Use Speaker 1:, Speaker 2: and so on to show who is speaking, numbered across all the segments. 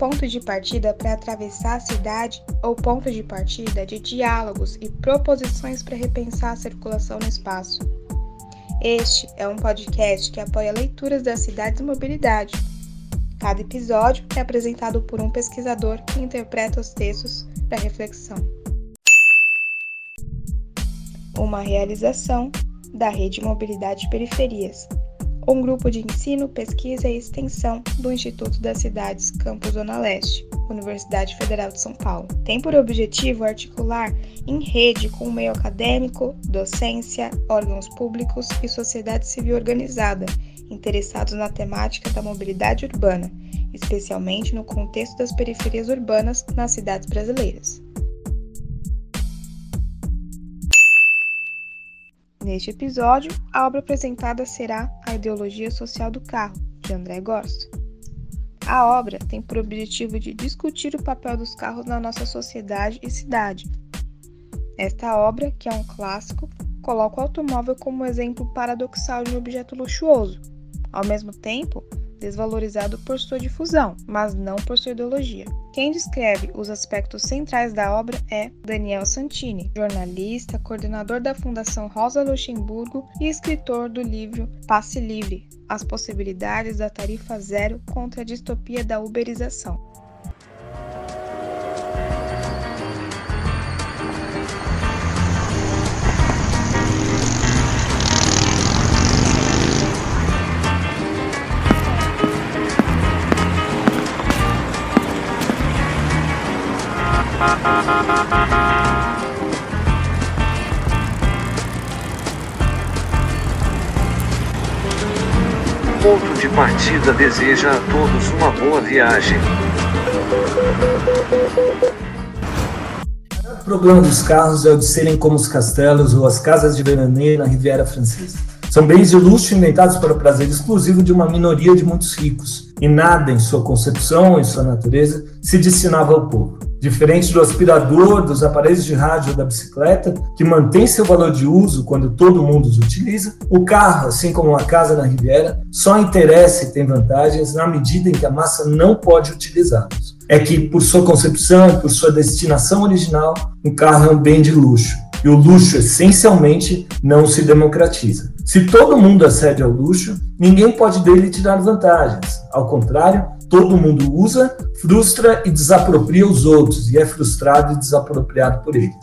Speaker 1: ponto de partida para atravessar a cidade ou ponto de partida de diálogos e proposições para repensar a circulação no espaço. Este é um podcast que apoia leituras das cidades e mobilidade. Cada episódio é apresentado por um pesquisador que interpreta os textos para reflexão. Uma realização da Rede Mobilidade Periferias, um grupo de ensino, pesquisa e extensão do Instituto das Cidades Campus Zona Leste, Universidade Federal de São Paulo. Tem por objetivo articular em rede com o meio acadêmico, docência, órgãos públicos e sociedade civil organizada, interessados na temática da mobilidade urbana, especialmente no contexto das periferias urbanas nas cidades brasileiras. Neste episódio, a obra apresentada será A Ideologia Social do Carro, de André Gorst. A obra tem por objetivo de discutir o papel dos carros na nossa sociedade e cidade. Esta obra, que é um clássico, coloca o automóvel como exemplo paradoxal de um objeto luxuoso, ao mesmo tempo desvalorizado por sua difusão, mas não por sua ideologia. Quem descreve os aspectos centrais da obra é Daniel Santini, jornalista, coordenador da Fundação Rosa Luxemburgo e escritor do livro Passe Livre: As possibilidades da tarifa zero contra a distopia da uberização.
Speaker 2: Ponto de partida deseja a todos uma boa viagem.
Speaker 3: O problema dos carros é o de serem como os castelos ou as casas de veraneio na Riviera Francesa. São bens de luxo inventados para o prazer exclusivo de uma minoria de muitos ricos, e nada em sua concepção, em sua natureza, se destinava ao povo. Diferente do aspirador, dos aparelhos de rádio ou da bicicleta, que mantém seu valor de uso quando todo mundo os utiliza, o carro, assim como uma casa na Riviera, só interessa e tem vantagens na medida em que a massa não pode utilizá-los. É que, por sua concepção e por sua destinação original, um carro é um bem de luxo. E o luxo, essencialmente, não se democratiza. Se todo mundo acede ao luxo, ninguém pode dele tirar vantagens. Ao contrário, todo mundo usa, frustra e desapropria os outros, e é frustrado e desapropriado por eles.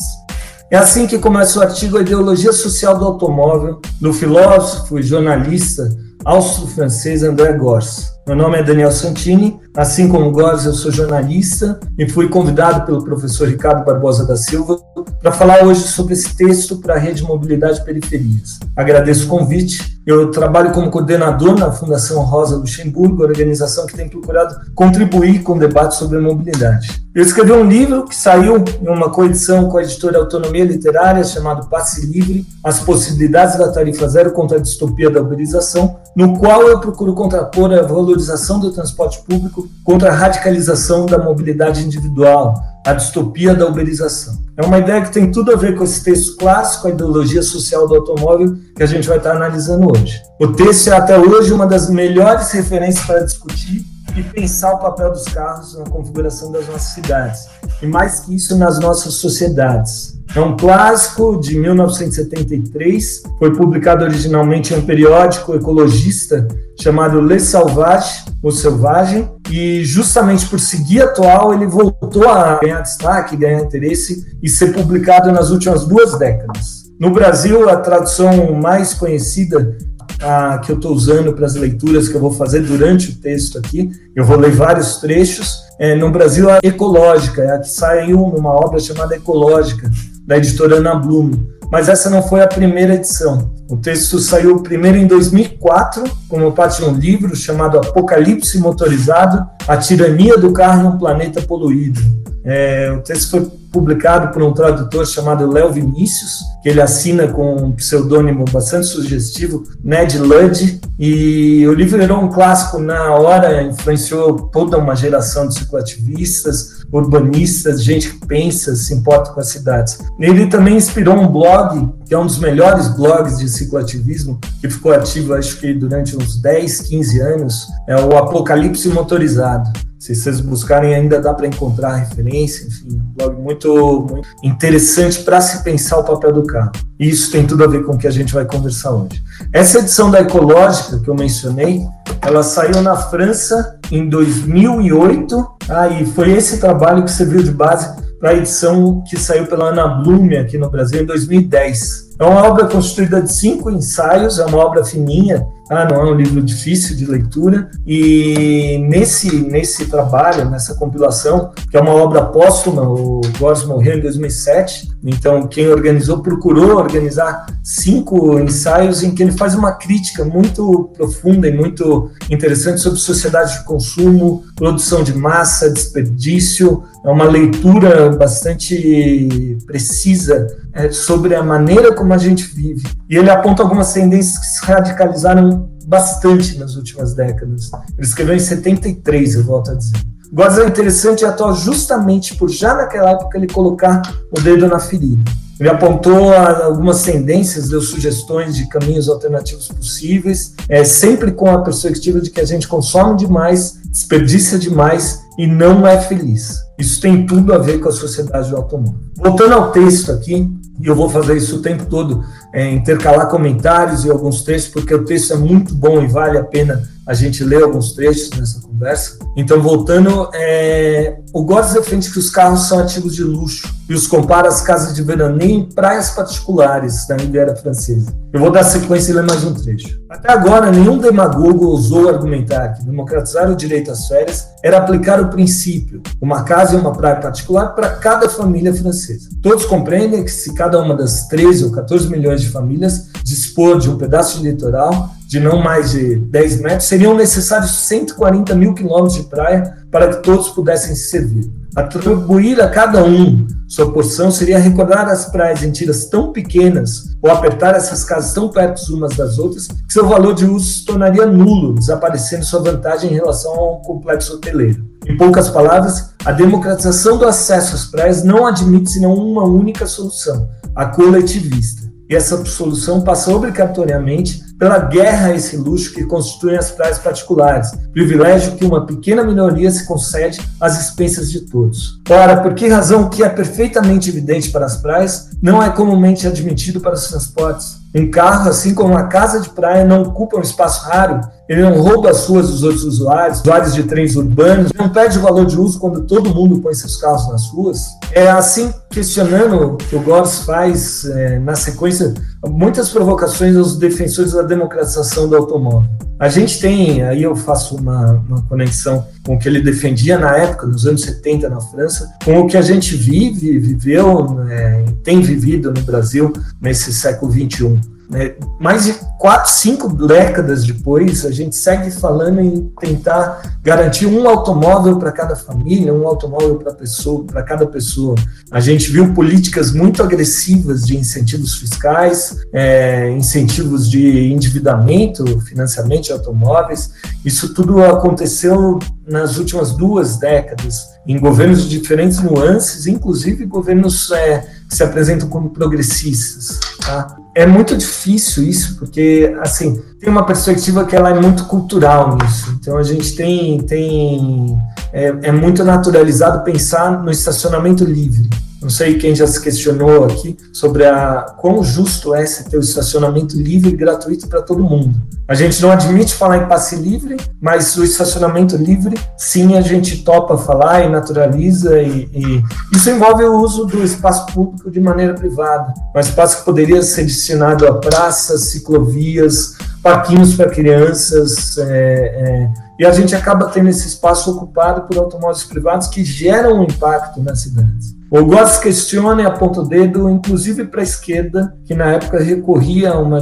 Speaker 3: É assim que começa o artigo A Ideologia Social do Automóvel, do filósofo e jornalista austro-francês André Gors. Meu nome é Daniel Santini, assim como Gors, eu sou jornalista e fui convidado pelo professor Ricardo Barbosa da Silva para falar hoje sobre esse texto para a Rede Mobilidade Periferias. Agradeço o convite eu trabalho como coordenador na Fundação Rosa Luxemburgo, organização que tem procurado contribuir com o debate sobre mobilidade. Eu escrevi um livro que saiu em uma coedição com a editora Autonomia Literária, chamado Passe Livre: As Possibilidades da Tarifa Zero contra a Distopia da Uberização, no qual eu procuro contrapor a valorização do transporte público contra a radicalização da mobilidade individual, a distopia da uberização. É uma ideia que tem tudo a ver com esse texto clássico, a ideologia social do automóvel, que a gente vai estar analisando hoje. O texto é até hoje uma das melhores referências para discutir e pensar o papel dos carros na configuração das nossas cidades, e mais que isso, nas nossas sociedades. É um clássico de 1973, foi publicado originalmente em um periódico ecologista chamado Le Sauvage, O Selvagem, e justamente por seguir atual, ele voltou a ganhar destaque, ganhar interesse e ser publicado nas últimas duas décadas. No Brasil, a tradução mais conhecida a, que eu estou usando para as leituras que eu vou fazer durante o texto aqui, eu vou ler vários trechos. É, no Brasil, a Ecológica, é a que saiu numa obra chamada Ecológica, da editora Ana Bloom. Mas essa não foi a primeira edição. O texto saiu primeiro em 2004, como parte de um livro chamado Apocalipse Motorizado: A Tirania do Carro no Planeta Poluído. É, o texto foi publicado por um tradutor chamado Léo Vinícius, que ele assina com um pseudônimo bastante sugestivo, Ned Ludd, e o livro virou um clássico na hora, influenciou toda uma geração de cicloativistas, urbanistas, gente que pensa, se importa com as cidades. Ele também inspirou um blog, que é um dos melhores blogs de cicloativismo, que ficou ativo acho que durante uns 10, 15 anos, é o Apocalipse Motorizado. Se vocês buscarem, ainda dá para encontrar referência, enfim, um blog muito, muito interessante para se pensar o papel do carro. E isso tem tudo a ver com o que a gente vai conversar hoje. Essa edição da Ecológica que eu mencionei, ela saiu na França em 2008, ah, e foi esse trabalho que serviu de base para a edição que saiu pela Ana Blume aqui no Brasil em 2010. É uma obra constituída de cinco ensaios, é uma obra fininha, ah, não é um livro difícil de leitura. E nesse, nesse trabalho, nessa compilação, que é uma obra póstuma, o Gors morreu em 2007, então quem organizou procurou organizar cinco ensaios em que ele faz uma crítica muito profunda e muito interessante sobre sociedade de consumo, produção de massa, desperdício. É uma leitura bastante precisa é, sobre a maneira como a gente vive. E ele aponta algumas tendências que se radicalizaram bastante nas últimas décadas. Ele escreveu em 73, eu volto a dizer. Goza é interessante e atual justamente por já naquela época ele colocar o dedo na ferida. Ele apontou algumas tendências, deu sugestões de caminhos alternativos possíveis, é, sempre com a perspectiva de que a gente consome demais, desperdiça demais e não é feliz. Isso tem tudo a ver com a sociedade do automóvel. Voltando ao texto aqui, e eu vou fazer isso o tempo todo, é, intercalar comentários e alguns textos, porque o texto é muito bom e vale a pena a gente ler alguns trechos nessa conversa. Então, voltando, é, o Góes defende que os carros são ativos de luxo e os compara às casas de veraneio em praias particulares da Riviera Francesa. Eu vou dar sequência e ler mais um trecho. Até agora, nenhum demagogo ousou argumentar que democratizar o direito às férias era aplicar o princípio, uma casa e uma praia particular para cada família francesa. Todos compreendem que se cada uma das 13 ou 14 milhões de famílias dispor de um pedaço de litoral de não mais de 10 metros, seriam necessários 140 mil quilômetros de praia para que todos pudessem se servir. Atribuir a cada um sua porção seria recordar as praias em tiras tão pequenas ou apertar essas casas tão perto umas das outras que seu valor de uso se tornaria nulo, desaparecendo sua vantagem em relação ao complexo hoteleiro. Em poucas palavras, a democratização do acesso às praias não admite senão uma única solução, a coletivista. E essa solução passa obrigatoriamente pela guerra a esse luxo que constituem as praias particulares, privilégio que uma pequena minoria se concede às expensas de todos. Ora, por que razão que é perfeitamente evidente para as praias não é comumente admitido para os transportes? Um carro, assim como uma casa de praia, não ocupa um espaço raro, ele não rouba as ruas dos outros usuários, usuários de trens urbanos, não perde o valor de uso quando todo mundo põe seus carros nas ruas. É assim, questionando que o Gors faz é, na sequência muitas provocações aos defensores da democratização do automóvel. A gente tem, aí eu faço uma, uma conexão com o que ele defendia na época, nos anos 70 na França, com o que a gente vive, viveu, né, tem vivido no Brasil nesse século 21. Né? Mais de quatro, cinco décadas depois, a gente segue falando em tentar garantir um automóvel para cada família, um automóvel para pessoa, para cada pessoa. A gente viu políticas muito agressivas de incentivos fiscais, é, incentivos de endividamento, financiamento de automóveis. Isso tudo aconteceu nas últimas duas décadas, em governos de diferentes nuances, inclusive governos é, que se apresentam como progressistas. Tá? É muito difícil isso, porque assim tem uma perspectiva que ela é muito cultural nisso. Então a gente tem tem é, é muito naturalizado pensar no estacionamento livre. Não sei quem já se questionou aqui sobre a quão justo é se ter o estacionamento livre e gratuito para todo mundo. A gente não admite falar em passe livre, mas o estacionamento livre, sim, a gente topa falar e naturaliza, e, e isso envolve o uso do espaço público de maneira privada. Um espaço que poderia ser destinado a praças, ciclovias, parquinhos para crianças, é, é, e a gente acaba tendo esse espaço ocupado por automóveis privados que geram um impacto nas cidades. O Goss questiona e aponta o dedo, inclusive para a esquerda, que na época recorria a uma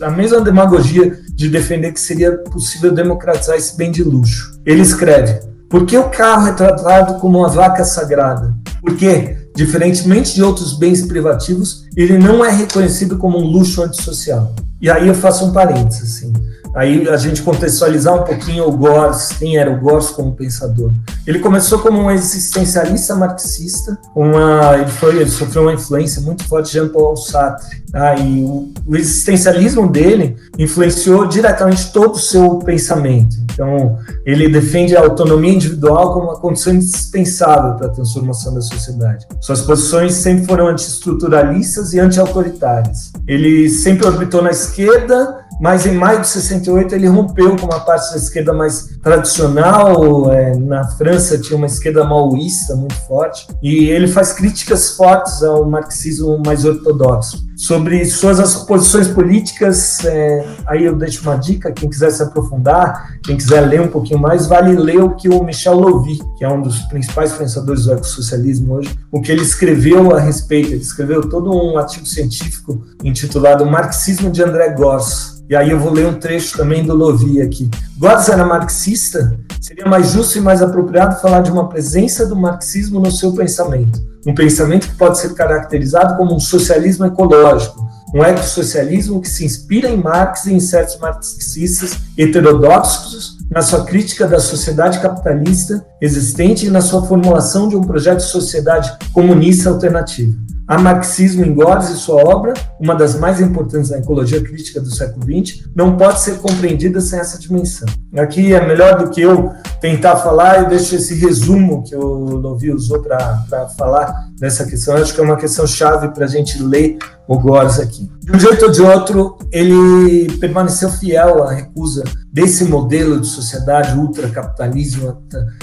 Speaker 3: a mesma demagogia de defender que seria possível democratizar esse bem de luxo. Ele escreve: Por que o carro é tratado como uma vaca sagrada? Porque diferentemente de outros bens privativos, ele não é reconhecido como um luxo antissocial. E aí eu faço um parênteses, assim. Aí a gente contextualizar um pouquinho o Gors, quem era o Gors como pensador. Ele começou como um existencialista marxista, uma, ele, foi, ele sofreu uma influência muito forte de Jean-Paul Sartre. Tá? E o, o, existencialismo dele influenciou diretamente todo o seu pensamento. Então, ele defende a autonomia individual como uma condição indispensável para a transformação da sociedade. Suas posições sempre foram antiestruturalistas e anti-autoritárias. Ele sempre orbitou na esquerda mas em maio de 68 ele rompeu com uma parte da esquerda mais tradicional. É, na França tinha uma esquerda maoísta muito forte, e ele faz críticas fortes ao marxismo mais ortodoxo. Sobre suas posições políticas, é, aí eu deixo uma dica: quem quiser se aprofundar, quem quiser ler um pouquinho mais, vale ler o que o Michel Lovy, que é um dos principais pensadores do ecossocialismo hoje, o que ele escreveu a respeito. Ele escreveu todo um artigo científico intitulado Marxismo de André Gors e aí eu vou ler um trecho também do Lovi aqui. Gotts era marxista? Seria mais justo e mais apropriado falar de uma presença do marxismo no seu pensamento. Um pensamento que pode ser caracterizado como um socialismo ecológico, um ecossocialismo que se inspira em Marx e em certos marxistas heterodoxos na sua crítica da sociedade capitalista existente e na sua formulação de um projeto de sociedade comunista alternativa. Há marxismo em Gores e sua obra, uma das mais importantes da ecologia crítica do século XX, não pode ser compreendida sem essa dimensão. Aqui é melhor do que eu tentar falar, eu deixo esse resumo que o Lovi usou para falar dessa questão. Eu acho que é uma questão chave para a gente ler o Gores aqui. De um jeito ou de outro, ele permaneceu fiel à recusa desse modelo de sociedade ultracapitalista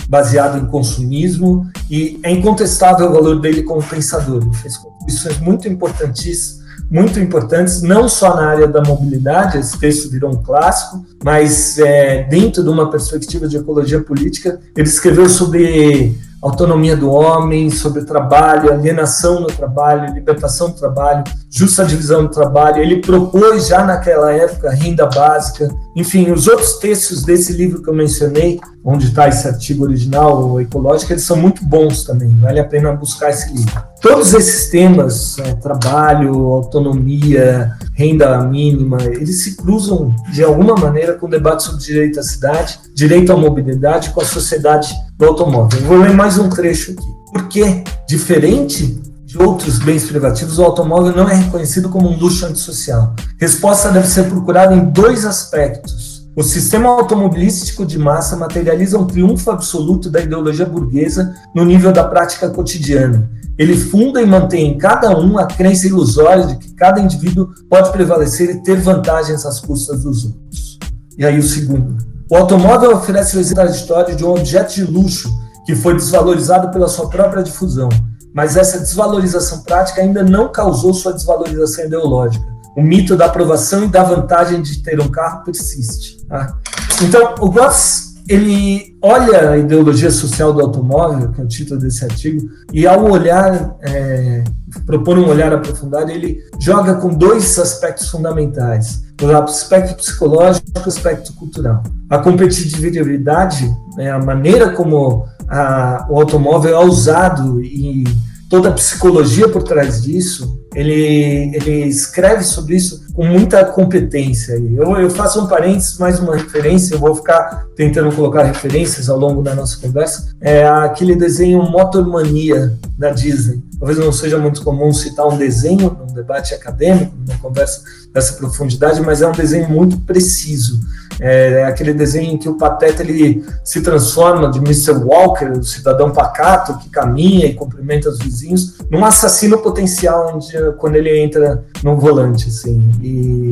Speaker 3: baseado em consumismo e é incontestável o valor dele como pensador. Ele fez contribuições muito importantíssimas muito importantes, não só na área da mobilidade, esse texto virou um clássico, mas é, dentro de uma perspectiva de ecologia política, ele escreveu sobre autonomia do homem, sobre trabalho, alienação no trabalho, libertação do trabalho, justa divisão do trabalho. Ele propôs já naquela época renda básica. Enfim, os outros textos desse livro que eu mencionei, onde está esse artigo original, o ecológico, eles são muito bons também. Vale a pena buscar esse livro. Todos esses temas, é, trabalho, autonomia, renda mínima, eles se cruzam de alguma maneira com o debate sobre direito à cidade, direito à mobilidade, com a sociedade do automóvel. Eu vou ler mais um trecho aqui. Porque, diferente de outros bens privativos, o automóvel não é reconhecido como um luxo antissocial. Resposta deve ser procurada em dois aspectos. O sistema automobilístico de massa materializa um triunfo absoluto da ideologia burguesa no nível da prática cotidiana. Ele funda e mantém em cada um a crença ilusória de que cada indivíduo pode prevalecer e ter vantagens às custas dos outros. E aí o segundo. O automóvel oferece o exemplo história de um objeto de luxo que foi desvalorizado pela sua própria difusão, mas essa desvalorização prática ainda não causou sua desvalorização ideológica. O mito da aprovação e da vantagem de ter um carro persiste. Tá? Então, o Goss ele olha a ideologia social do automóvel, que é o título desse artigo, e ao olhar, é, propor um olhar aprofundado, ele joga com dois aspectos fundamentais o aspecto psicológico e o aspecto cultural. A competitividade, né, a maneira como a, o automóvel é usado e toda a psicologia por trás disso, ele, ele escreve sobre isso com muita competência. Eu, eu faço um parênteses, mais uma referência, eu vou ficar tentando colocar referências ao longo da nossa conversa, é aquele desenho Motormania da Disney. Talvez não seja muito comum citar um desenho num debate acadêmico, numa conversa dessa profundidade, mas é um desenho muito preciso. É, é aquele desenho em que o Pateta ele se transforma de Mr. Walker, o cidadão pacato que caminha e cumprimenta os vizinhos, num assassino potencial onde, quando ele entra no volante. Assim. E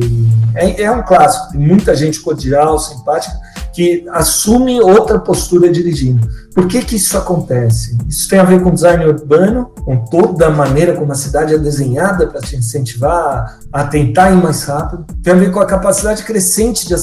Speaker 3: é, é um clássico, tem muita gente cordial, simpática, que assume outra postura dirigindo. Por que, que isso acontece? Isso tem a ver com design urbano, com toda a maneira como a cidade é desenhada para te incentivar a, tentar ir mais rápido. Tem a ver com a capacidade crescente de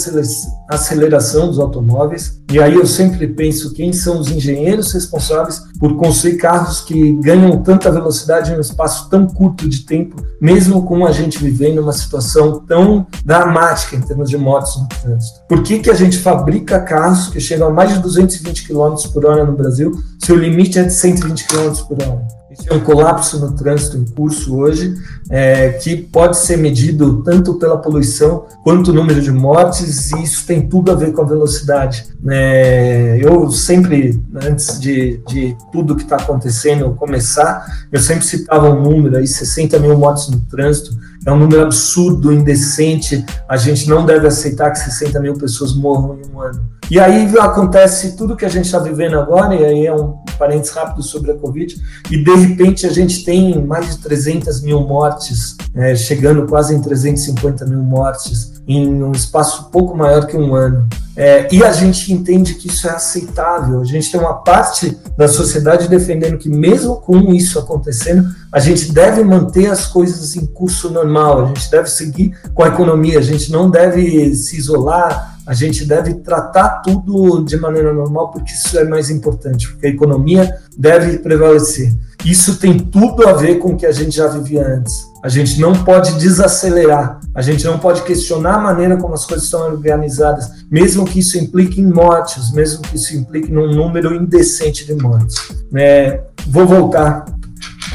Speaker 3: aceleração dos automóveis. E aí eu sempre penso quem são os engenheiros responsáveis por construir carros que ganham tanta velocidade em um espaço tão curto de tempo, mesmo com a gente vivendo uma situação tão dramática em termos de mortes no trânsito. Por que, que a gente fabrica carros que chegam a mais de 220 km por hora no Brasil, se o limite é de 120 km por hora. Isso é um colapso no trânsito em curso hoje, é, que pode ser medido tanto pela poluição quanto o número de mortes, e isso tem tudo a ver com a velocidade. É, eu sempre, antes de, de tudo que está acontecendo começar, eu sempre citava um número aí, 60 mil mortes no trânsito, é um número absurdo, indecente, a gente não deve aceitar que 60 mil pessoas morram em um ano. E aí acontece tudo que a gente está vivendo agora, e aí é um parênteses rápido sobre a Covid, e de repente a gente tem mais de 300 mil mortes, é, chegando quase em 350 mil mortes, em um espaço pouco maior que um ano. É, e a gente entende que isso é aceitável. A gente tem uma parte da sociedade defendendo que, mesmo com isso acontecendo, a gente deve manter as coisas em curso normal, a gente deve seguir com a economia, a gente não deve se isolar, a gente deve tratar tudo de maneira normal, porque isso é mais importante, porque a economia deve prevalecer. Isso tem tudo a ver com o que a gente já vivia antes. A gente não pode desacelerar, a gente não pode questionar a maneira como as coisas estão organizadas, mesmo que isso implique em mortes, mesmo que isso implique num número indecente de mortes. É, vou voltar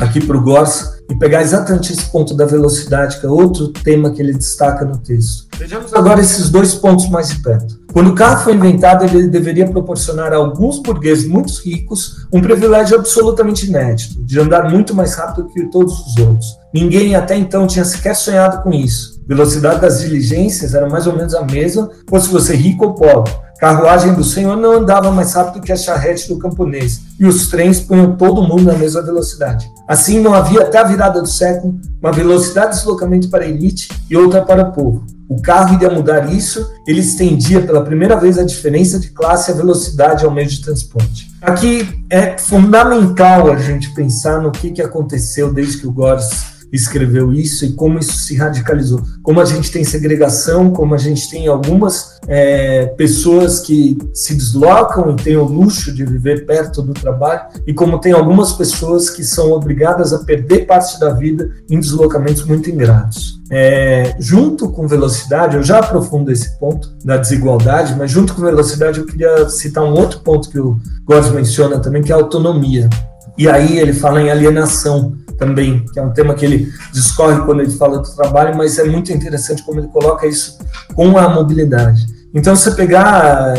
Speaker 3: aqui para o Gors e pegar exatamente esse ponto da velocidade, que é outro tema que ele destaca no texto. Vejamos agora esses dois pontos mais de perto. Quando o carro foi inventado, ele deveria proporcionar a alguns burgueses muito ricos um privilégio absolutamente inédito, de andar muito mais rápido que todos os outros. Ninguém até então tinha sequer sonhado com isso. A velocidade das diligências era mais ou menos a mesma, fosse você rico ou pobre. Carruagem do Senhor não andava mais rápido que a charrete do camponês, e os trens punham todo mundo na mesma velocidade. Assim, não havia até a virada do século uma velocidade de deslocamento para a elite e outra para o povo. O carro iria mudar isso, ele estendia pela primeira vez a diferença de classe e a velocidade ao meio de transporte. Aqui é fundamental a gente pensar no que, que aconteceu desde que o Gores escreveu isso e como isso se radicalizou. Como a gente tem segregação, como a gente tem algumas é, pessoas que se deslocam e têm o luxo de viver perto do trabalho, e como tem algumas pessoas que são obrigadas a perder parte da vida em deslocamentos muito ingratos. É, junto com velocidade, eu já aprofundo esse ponto da desigualdade, mas junto com velocidade eu queria citar um outro ponto que o Góes menciona também, que é a autonomia. E aí ele fala em alienação também, que é um tema que ele discorre quando ele fala do trabalho, mas é muito interessante como ele coloca isso com a mobilidade. Então, você pegar,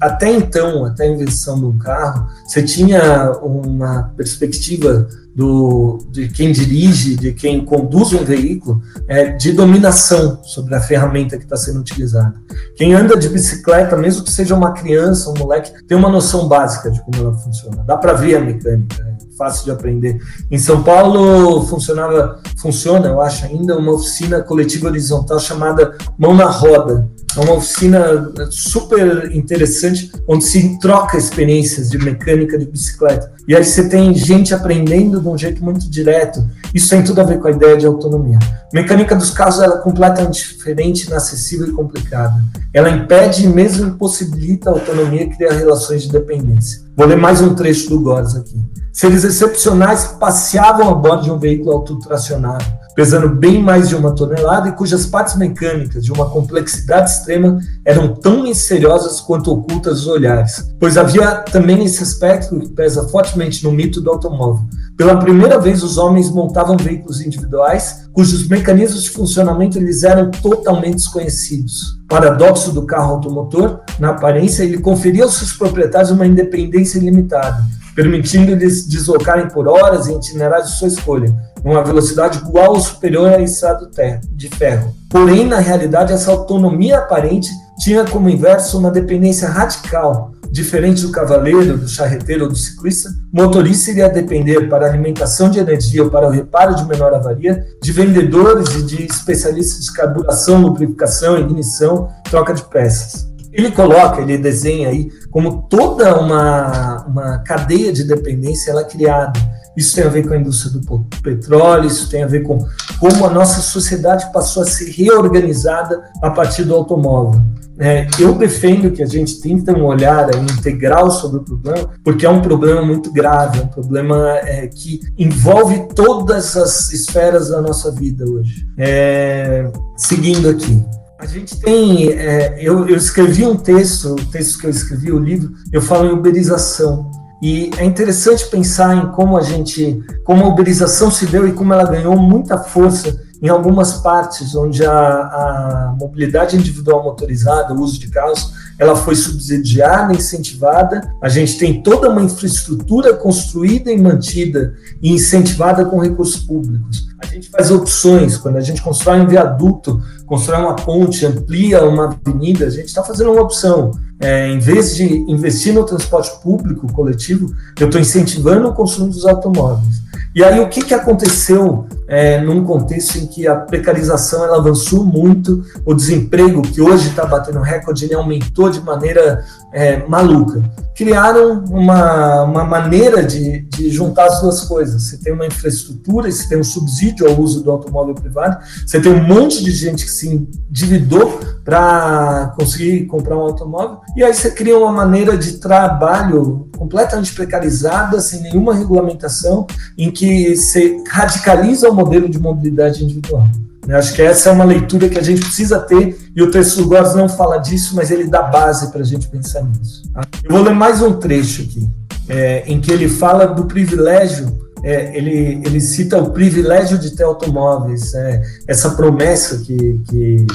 Speaker 3: até então, até a invenção do carro, você tinha uma perspectiva do, de quem dirige, de quem conduz um veículo, é, de dominação sobre a ferramenta que está sendo utilizada. Quem anda de bicicleta, mesmo que seja uma criança, um moleque, tem uma noção básica de como ela funciona. Dá para ver a mecânica, é fácil de aprender. Em São Paulo funcionava, funciona, eu acho ainda, uma oficina coletiva horizontal chamada Mão na Roda, é uma oficina super interessante, onde se troca experiências de mecânica de bicicleta. E aí você tem gente aprendendo de um jeito muito direto. Isso tem tudo a ver com a ideia de autonomia. A mecânica dos carros é completamente diferente, inacessível e complicada. Ela impede e mesmo impossibilita a autonomia e cria relações de dependência. Vou ler mais um trecho do Gores aqui. Seres excepcionais passeavam a bordo de um veículo autotracionado pesando bem mais de uma tonelada e cujas partes mecânicas, de uma complexidade extrema, eram tão misteriosas quanto ocultas os olhares. Pois havia também esse aspecto que pesa fortemente no mito do automóvel. Pela primeira vez, os homens montavam veículos individuais cujos mecanismos de funcionamento eles eram totalmente desconhecidos. Paradoxo do carro automotor, na aparência, ele conferia aos seus proprietários uma independência ilimitada permitindo-lhes deslocarem por horas em itinerários de sua escolha, uma velocidade igual ou superior à estrada de ferro. Porém, na realidade, essa autonomia aparente tinha como inverso uma dependência radical. Diferente do cavaleiro, do charreteiro ou do ciclista, o motorista iria depender para alimentação de energia ou para o reparo de menor avaria de vendedores e de especialistas de carburação, lubrificação, ignição, troca de peças ele coloca, ele desenha aí como toda uma, uma cadeia de dependência ela é criada. Isso tem a ver com a indústria do petróleo, isso tem a ver com como a nossa sociedade passou a ser reorganizada a partir do automóvel. É, eu defendo que a gente tenha um olhar integral sobre o problema, porque é um problema muito grave, é um problema é, que envolve todas as esferas da nossa vida hoje. É, seguindo aqui. A gente tem. É, eu, eu, escrevi um texto, o texto que eu escrevi, o livro, eu falo em uberização. E é interessante pensar em como a gente, como a uberização se deu e como ela ganhou muita força em algumas partes onde a, a mobilidade individual motorizada, o uso de carros, ela foi subsidiada, incentivada. A gente tem toda uma infraestrutura construída e mantida e incentivada com recursos públicos. A gente faz opções, quando a gente constrói um viaduto, constrói uma ponte, amplia uma avenida, a gente está fazendo uma opção. É, em vez de investir no transporte público coletivo, eu estou incentivando o consumo dos automóveis. E aí o que, que aconteceu é, num contexto em que a precarização ela avançou muito, o desemprego que hoje está batendo recorde ele aumentou de maneira é, maluca. Criaram uma, uma maneira de, de juntar as duas coisas. Você tem uma infraestrutura, você tem um subsídio ao uso do automóvel privado, você tem um monte de gente que se endividou para conseguir comprar um automóvel, e aí você cria uma maneira de trabalho completamente precarizada, sem nenhuma regulamentação, em que você radicaliza o modelo de mobilidade individual. Eu acho que essa é uma leitura que a gente precisa ter, e o texto do Góes não fala disso, mas ele dá base para a gente pensar nisso. Eu vou ler mais um trecho aqui, é, em que ele fala do privilégio, é, ele, ele cita o privilégio de ter automóveis, é, essa promessa que, que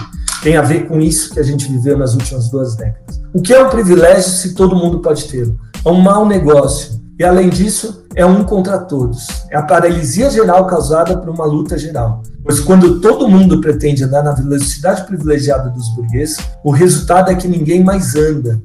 Speaker 3: tem a ver com isso que a gente viveu nas últimas duas décadas. O que é um privilégio se todo mundo pode tê-lo? É um mau negócio. E além disso, é um contra todos. É a paralisia geral causada por uma luta geral. Pois quando todo mundo pretende andar na velocidade privilegiada dos burgueses, o resultado é que ninguém mais anda.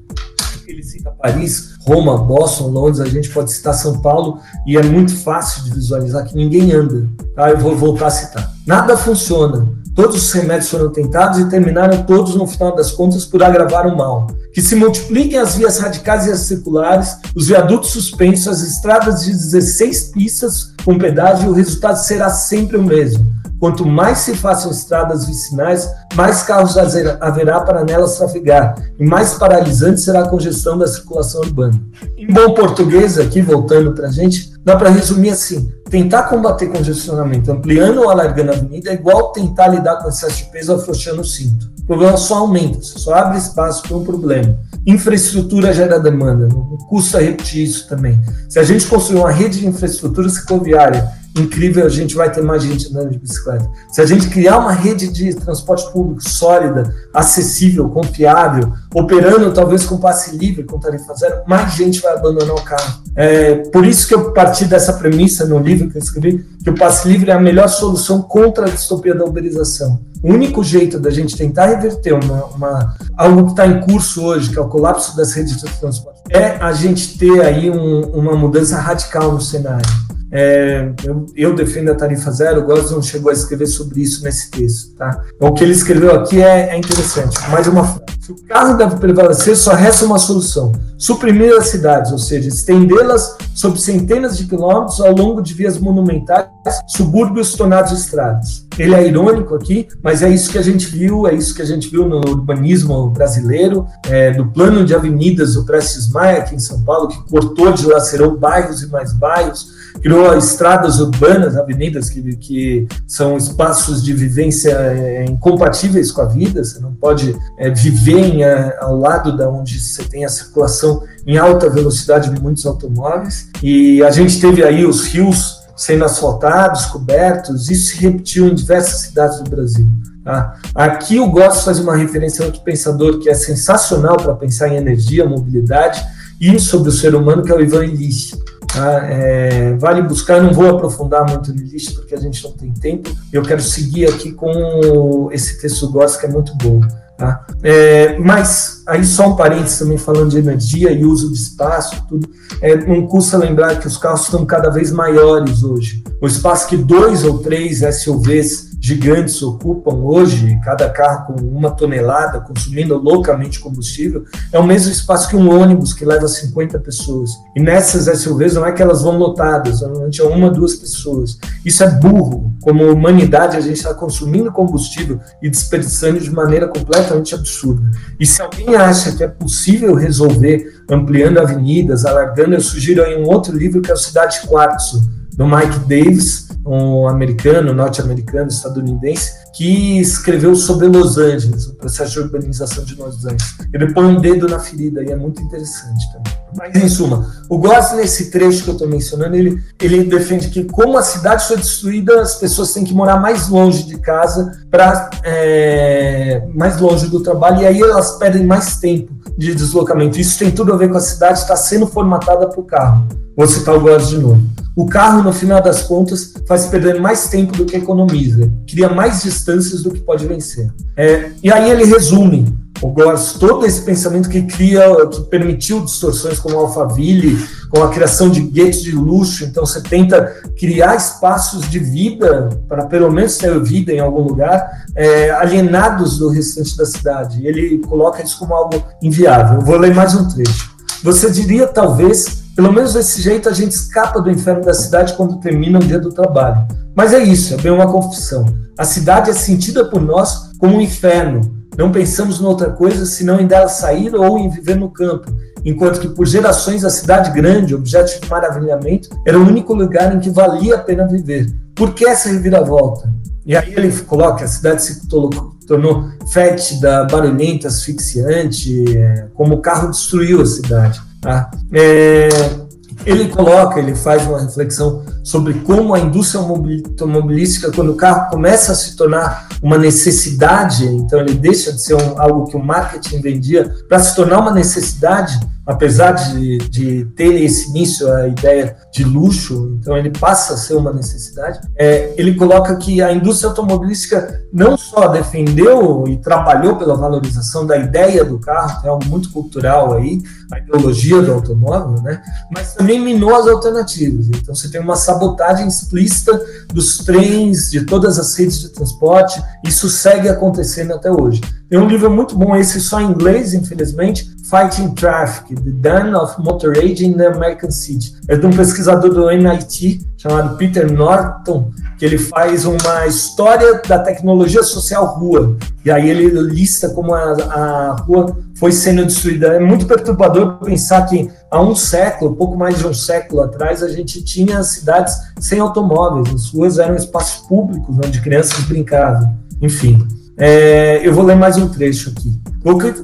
Speaker 3: Ele cita Paris, Roma, Boston, Londres, a gente pode citar São Paulo, e é muito fácil de visualizar que ninguém anda. Tá? Eu vou voltar a citar. Nada funciona. Todos os remédios foram tentados e terminaram todos, no final das contas, por agravar o mal. Que se multipliquem as vias radicais e as circulares, os viadutos suspensos, as estradas de 16 pistas com pedágio, o resultado será sempre o mesmo. Quanto mais se façam estradas vicinais, mais carros haverá para nelas trafegar, e mais paralisante será a congestão da circulação urbana. Em bom português, aqui voltando para a gente, dá para resumir assim: tentar combater congestionamento ampliando ou alargando a avenida é igual tentar lidar com excesso de peso afrouxando o cinto. O problema só aumenta, só abre espaço para um problema. Infraestrutura gera demanda, não custa repetir isso também. Se a gente construir uma rede de infraestrutura cicloviária incrível, a gente vai ter mais gente andando de bicicleta. Se a gente criar uma rede de transporte público sólida, acessível, confiável, operando talvez com passe livre, com tarifa zero, mais gente vai abandonar o carro. É, por isso que eu parti dessa premissa no livro que eu escrevi, que o passe livre é a melhor solução contra a distopia da uberização. O único jeito da gente tentar reverter uma, uma algo que está em curso hoje, que é o colapso das redes de transporte, é a gente ter aí um, uma mudança radical no cenário. É, eu, eu, defendo a tarifa zero, o Gosson chegou a escrever sobre isso nesse texto. Tá? O que ele escreveu aqui é, é interessante. Mais uma frase. Se o carro deve prevalecer, só resta uma solução: suprimir as cidades, ou seja, estendê-las sobre centenas de quilômetros ao longo de vias monumentais, subúrbios tornados estradas. Ele é irônico aqui, mas é isso que a gente viu, é isso que a gente viu no urbanismo brasileiro, é, do plano de avenidas do Prestes Maia aqui em São Paulo, que cortou, dilacerou bairros e mais bairros criou estradas urbanas, avenidas que, que são espaços de vivência é, incompatíveis com a vida, você não pode é, viver em, é, ao lado da onde você tem a circulação em alta velocidade de muitos automóveis, e a gente teve aí os rios sendo asfaltados, cobertos, isso se repetiu em diversas cidades do Brasil. Tá? Aqui eu gosto de fazer uma referência a outro pensador que é sensacional para pensar em energia, mobilidade e sobre o ser humano, que é o Ivan Illich. Tá? É, vale buscar, não vou aprofundar muito no lixo porque a gente não tem tempo. Eu quero seguir aqui com esse texto Góes que é muito bom. Tá? É, mas aí só um parênteses também falando de energia e uso de espaço, tudo. É, não custa lembrar que os carros estão cada vez maiores hoje. O espaço que dois ou três SUVs gigantes ocupam hoje, cada carro com uma tonelada, consumindo loucamente combustível, é o mesmo espaço que um ônibus que leva 50 pessoas. E nessas SUVs não é que elas vão lotadas, normalmente é uma, duas pessoas. Isso é burro. Como humanidade, a gente está consumindo combustível e desperdiçando de maneira completamente absurda. E se alguém acha que é possível resolver ampliando avenidas, alargando, eu sugiro aí um outro livro que é o Cidade Quartzo, do Mike Davis, um americano, norte-americano, estadunidense, que escreveu sobre Los Angeles, o processo de urbanização de Los Angeles. Ele põe um dedo na ferida e é muito interessante também. Mas, em suma, o Goss, nesse trecho que eu estou mencionando, ele, ele defende que, como a cidade foi destruída, as pessoas têm que morar mais longe de casa, para é, mais longe do trabalho, e aí elas perdem mais tempo de deslocamento. Isso tem tudo a ver com a cidade estar sendo formatada para o carro. Vou citar o Goss de novo. O carro, no final das contas, faz perder mais tempo do que economiza, cria mais distâncias do que pode vencer. É, e aí ele resume o Gors, todo esse pensamento que cria, que permitiu distorções como o Alphaville, com a criação de guetos de luxo. Então você tenta criar espaços de vida para pelo menos ter vida em algum lugar, é, alienados do restante da cidade. Ele coloca isso como algo inviável. Eu vou ler mais um trecho. Você diria talvez pelo menos desse jeito a gente escapa do inferno da cidade quando termina o dia do trabalho. Mas é isso, é bem uma confissão. A cidade é sentida por nós como um inferno. Não pensamos em outra coisa senão em dela sair ou em viver no campo, enquanto que por gerações a cidade grande, objeto de maravilhamento, era o único lugar em que valia a pena viver. Por que essa reviravolta? E aí ele coloca a cidade se tornou fétida, barulhenta, asfixiante, é, como o carro destruiu a cidade. Tá? É, ele coloca, ele faz uma reflexão sobre como a indústria automobilística, quando o carro começa a se tornar uma necessidade, então ele deixa de ser um, algo que o marketing vendia para se tornar uma necessidade, apesar de, de ter esse início a ideia de luxo, então ele passa a ser uma necessidade. É, ele coloca que a indústria automobilística não só defendeu e trabalhou pela valorização da ideia do carro, que é algo muito cultural aí, a ideologia do automóvel, né? Mas também minou as alternativas. Então você tem uma sabotagem explícita dos trens, de todas as redes de transporte. Isso segue acontecendo até hoje. Tem um livro muito bom, esse só em inglês, infelizmente, Fighting Traffic, The Dawn of Motor Age in the American City. É de um pesquisador do MIT chamado Peter Norton, que ele faz uma história da tecnologia social rua. E aí ele lista como a, a rua foi sendo destruída. É muito perturbador pensar que há um século, pouco mais de um século atrás, a gente tinha cidades sem automóveis. As ruas eram espaços públicos onde crianças brincavam. Enfim. É, eu vou ler mais um trecho aqui.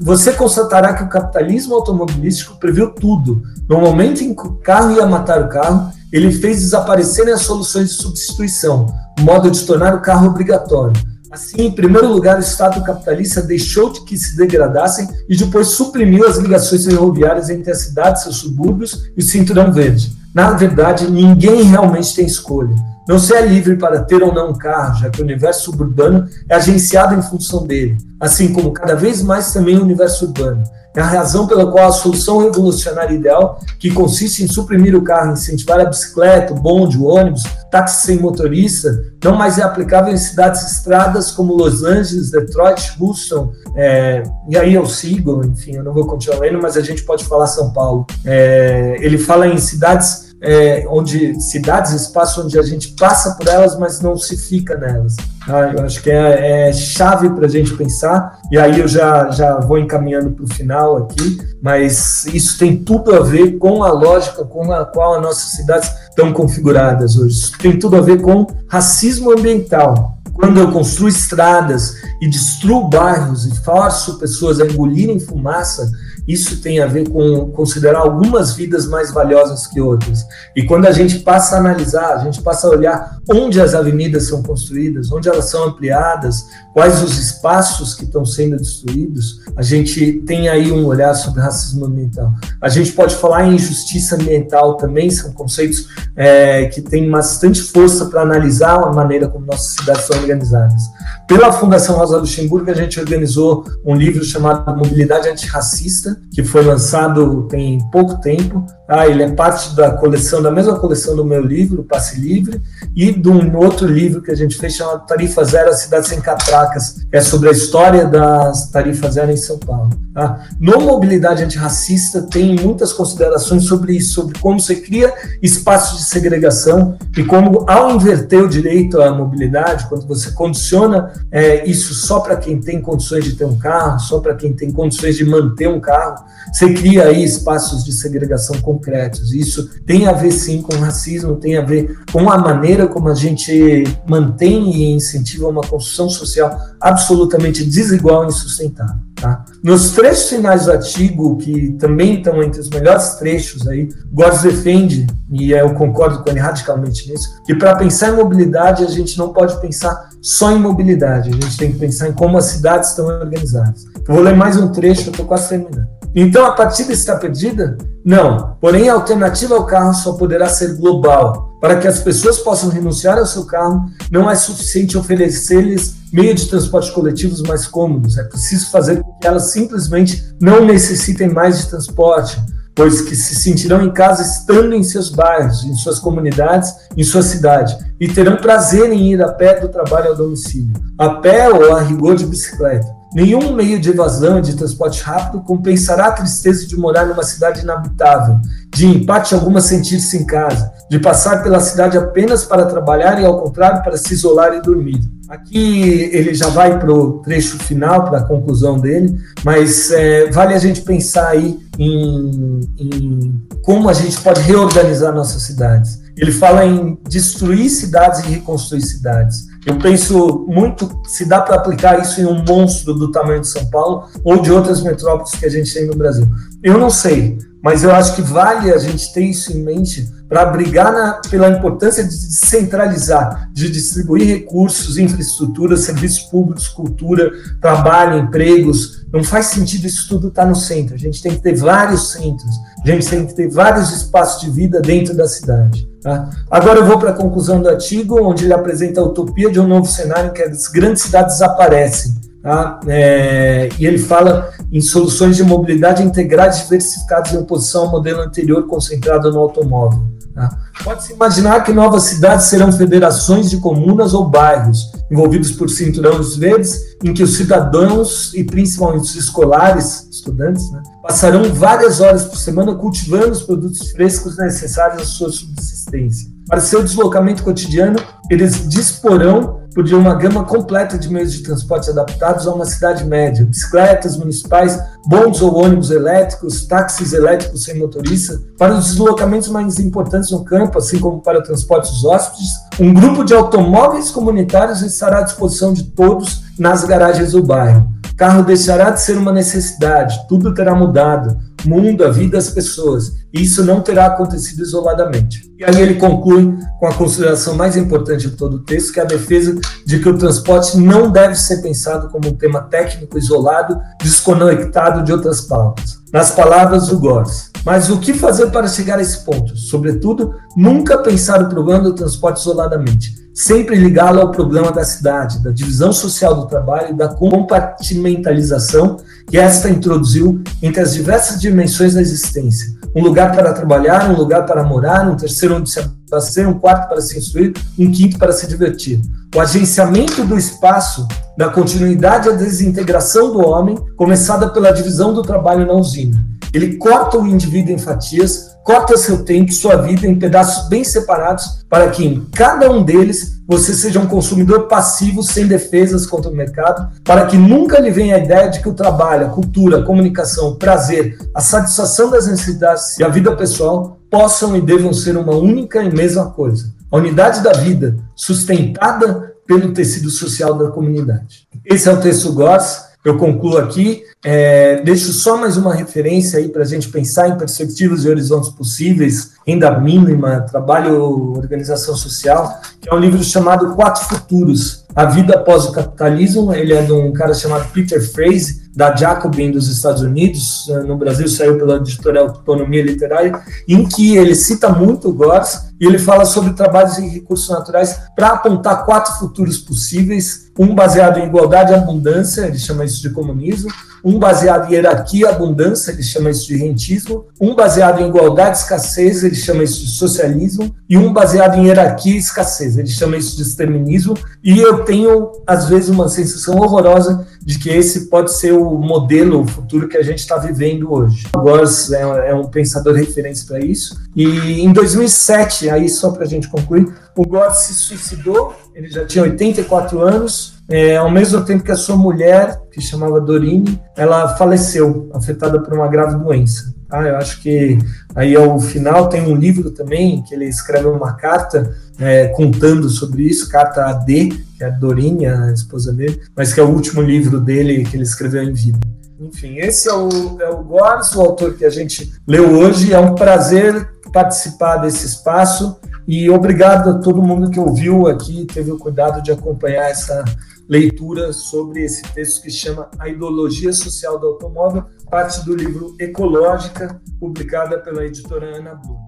Speaker 3: Você constatará que o capitalismo automobilístico previu tudo. No momento em que o carro ia matar o carro, ele fez desaparecerem as soluções de substituição, o modo de tornar o carro obrigatório. Assim, em primeiro lugar, o Estado capitalista deixou de que se degradassem e depois suprimiu as ligações ferroviárias entre as cidades, seus subúrbios e o cinturão verde. Na verdade, ninguém realmente tem escolha. Não se é livre para ter ou não um carro, já que o universo suburbano é agenciado em função dele, assim como cada vez mais também o universo urbano. É a razão pela qual a solução revolucionária ideal, que consiste em suprimir o carro, incentivar a bicicleta, o bonde, o ônibus, táxi sem motorista, não mais é aplicável em cidades estradas como Los Angeles, Detroit, Houston, é, e aí eu sigo, enfim, eu não vou continuar lendo, mas a gente pode falar São Paulo. É, ele fala em cidades é, onde cidades, espaços onde a gente passa por elas, mas não se fica nelas. Ah, eu acho que é, é chave para a gente pensar, e aí eu já, já vou encaminhando para o final aqui, mas isso tem tudo a ver com a lógica com a qual as nossas cidades estão configuradas hoje. Isso tem tudo a ver com racismo ambiental. Quando eu construo estradas e destruo bairros e forço pessoas a engolirem fumaça, isso tem a ver com considerar algumas vidas mais valiosas que outras. E quando a gente passa a analisar, a gente passa a olhar onde as avenidas são construídas, onde elas são ampliadas, quais os espaços que estão sendo destruídos, a gente tem aí um olhar sobre racismo ambiental. A gente pode falar em justiça ambiental também, são conceitos é, que têm bastante força para analisar a maneira como nossas cidades são organizadas. Pela Fundação Rosa Luxemburgo, a gente organizou um livro chamado Mobilidade Antirracista, que foi lançado tem pouco tempo. Ah, ele é parte da coleção, da mesma coleção do meu livro, Passe Livre, e de um outro livro que a gente fez chamado Tarifa Zero, a Cidade Sem Catracas, que é sobre a história das tarifas zero em São Paulo. Tá? No Mobilidade Antirracista tem muitas considerações sobre isso, sobre como você cria espaços de segregação e como, ao inverter o direito à mobilidade, quando você condiciona é, isso só para quem tem condições de ter um carro, só para quem tem condições de manter um carro, você cria aí espaços de segregação concretos. Isso tem a ver sim com racismo, tem a ver com a maneira como a gente mantém e incentiva uma construção social absolutamente desigual e insustentável. Tá? Nos trechos finais do artigo, que também estão entre os melhores trechos aí, Góes defende, e eu concordo com ele radicalmente nisso, que para pensar em mobilidade a gente não pode pensar só em mobilidade, a gente tem que pensar em como as cidades estão organizadas. Vou ler mais um trecho, eu estou quase terminando. Então a partida está perdida? Não. Porém, a alternativa ao carro só poderá ser global. Para que as pessoas possam renunciar ao seu carro, não é suficiente oferecer-lhes meios de transporte coletivos mais cômodos. É preciso fazer com que elas simplesmente não necessitem mais de transporte, pois que se sentirão em casa estando em seus bairros, em suas comunidades, em sua cidade, e terão prazer em ir a pé do trabalho ao domicílio, a pé ou a rigor de bicicleta. Nenhum meio de evasão de transporte rápido compensará a tristeza de morar numa cidade inabitável, de empate alguma sentir-se em casa, de passar pela cidade apenas para trabalhar e, ao contrário, para se isolar e dormir. Aqui ele já vai para o trecho final, para a conclusão dele, mas é, vale a gente pensar aí em, em como a gente pode reorganizar nossas cidades. Ele fala em destruir cidades e reconstruir cidades. Eu penso muito se dá para aplicar isso em um monstro do tamanho de São Paulo ou de outras metrópoles que a gente tem no Brasil. Eu não sei, mas eu acho que vale a gente ter isso em mente para brigar na, pela importância de descentralizar, de distribuir recursos, infraestrutura, serviços públicos, cultura, trabalho, empregos. Não faz sentido isso tudo estar tá no centro. A gente tem que ter vários centros, a gente tem que ter vários espaços de vida dentro da cidade. Tá? Agora eu vou para a conclusão do artigo, onde ele apresenta a utopia de um novo cenário em que as grandes cidades desaparecem. Tá? É, e ele fala em soluções de mobilidade integradas diversificadas em oposição ao modelo anterior concentrado no automóvel. Tá? Pode-se imaginar que novas cidades serão federações de comunas ou bairros, envolvidos por cinturões verdes, em que os cidadãos, e principalmente os escolares, estudantes, né, passarão várias horas por semana cultivando os produtos frescos necessários à sua subsistência. Para seu deslocamento cotidiano, eles disporão de uma gama completa de meios de transporte adaptados a uma cidade média: bicicletas municipais, bons ou ônibus elétricos, táxis elétricos sem motorista. Para os deslocamentos mais importantes no campo, assim como para o transporte dos hóspedes, um grupo de automóveis comunitários estará à disposição de todos nas garagens do bairro. Carro deixará de ser uma necessidade, tudo terá mudado mundo, a vida das pessoas. E isso não terá acontecido isoladamente. E aí ele conclui com a consideração mais importante de todo o texto, que é a defesa de que o transporte não deve ser pensado como um tema técnico isolado, desconectado de outras pautas. Nas palavras do Gores. Mas o que fazer para chegar a esse ponto? Sobretudo, nunca pensar o problema do transporte isoladamente sempre ligá-lo ao problema da cidade, da divisão social do trabalho e da compartimentalização que esta introduziu entre as diversas dimensões da existência. Um lugar para trabalhar, um lugar para morar, um terceiro onde se abastecer, um quarto para se instruir, um quinto para se divertir. O agenciamento do espaço da continuidade a desintegração do homem, começada pela divisão do trabalho na usina. Ele corta o indivíduo em fatias, corta seu tempo, sua vida em pedaços bem separados, para que em cada um deles você seja um consumidor passivo, sem defesas contra o mercado, para que nunca lhe venha a ideia de que o trabalho, a cultura, a comunicação, o prazer, a satisfação das necessidades e a vida pessoal possam e devam ser uma única e mesma coisa. A unidade da vida, sustentada pelo tecido social da comunidade. Esse é o texto Goss. Eu concluo aqui. É, deixo só mais uma referência aí para a gente pensar em perspectivas e horizontes possíveis, renda mínima, trabalho, organização social, que é um livro chamado Quatro Futuros, A Vida Após o Capitalismo, ele é de um cara chamado Peter Frase, da Jacobin dos Estados Unidos, no Brasil saiu pela editora Autonomia Literária, em que ele cita muito o Gors e ele fala sobre trabalhos e recursos naturais para apontar quatro futuros possíveis, um baseado em igualdade e abundância, ele chama isso de comunismo, um baseado em hierarquia e abundância, ele chama isso de rentismo, um baseado em igualdade escassez, ele chama isso de socialismo, e um baseado em hierarquia e escassez, ele chama isso de exterminismo, e eu tenho, às vezes, uma sensação horrorosa de que esse pode ser o modelo, o futuro que a gente está vivendo hoje. O Gors é, é um pensador referência para isso, e em 2007, aí só para a gente concluir, o God se suicidou, ele já tinha 84 anos, é, ao mesmo tempo que a sua mulher, que chamava Dorine, ela faleceu, afetada por uma grave doença. Ah, eu acho que aí ao final tem um livro também que ele escreve uma carta é, contando sobre isso, carta AD, que é a Dorine, a esposa dele, mas que é o último livro dele que ele escreveu em vida. Enfim, esse é o, é o o autor que a gente leu hoje. É um prazer participar desse espaço e obrigado a todo mundo que ouviu aqui, teve o cuidado de acompanhar essa leitura sobre esse texto que chama A Ideologia Social do Automóvel, parte do livro Ecológica, publicada pela editora Ana Blum.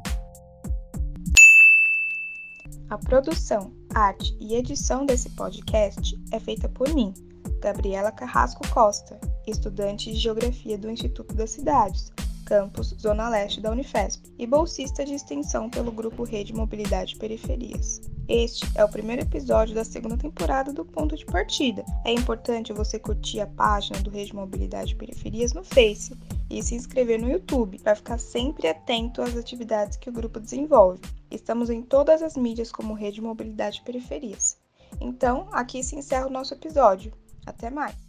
Speaker 1: A produção, arte e edição desse podcast é feita por mim, Gabriela Carrasco Costa, estudante de Geografia do Instituto das Cidades, campus Zona Leste da Unifesp, e bolsista de extensão pelo grupo Rede Mobilidade Periferias. Este é o primeiro episódio da segunda temporada do Ponto de Partida. É importante você curtir a página do Rede Mobilidade Periferias no Face e se inscrever no YouTube para ficar sempre atento às atividades que o grupo desenvolve. Estamos em todas as mídias como Rede Mobilidade Periferias. Então, aqui se encerra o nosso episódio. Até mais!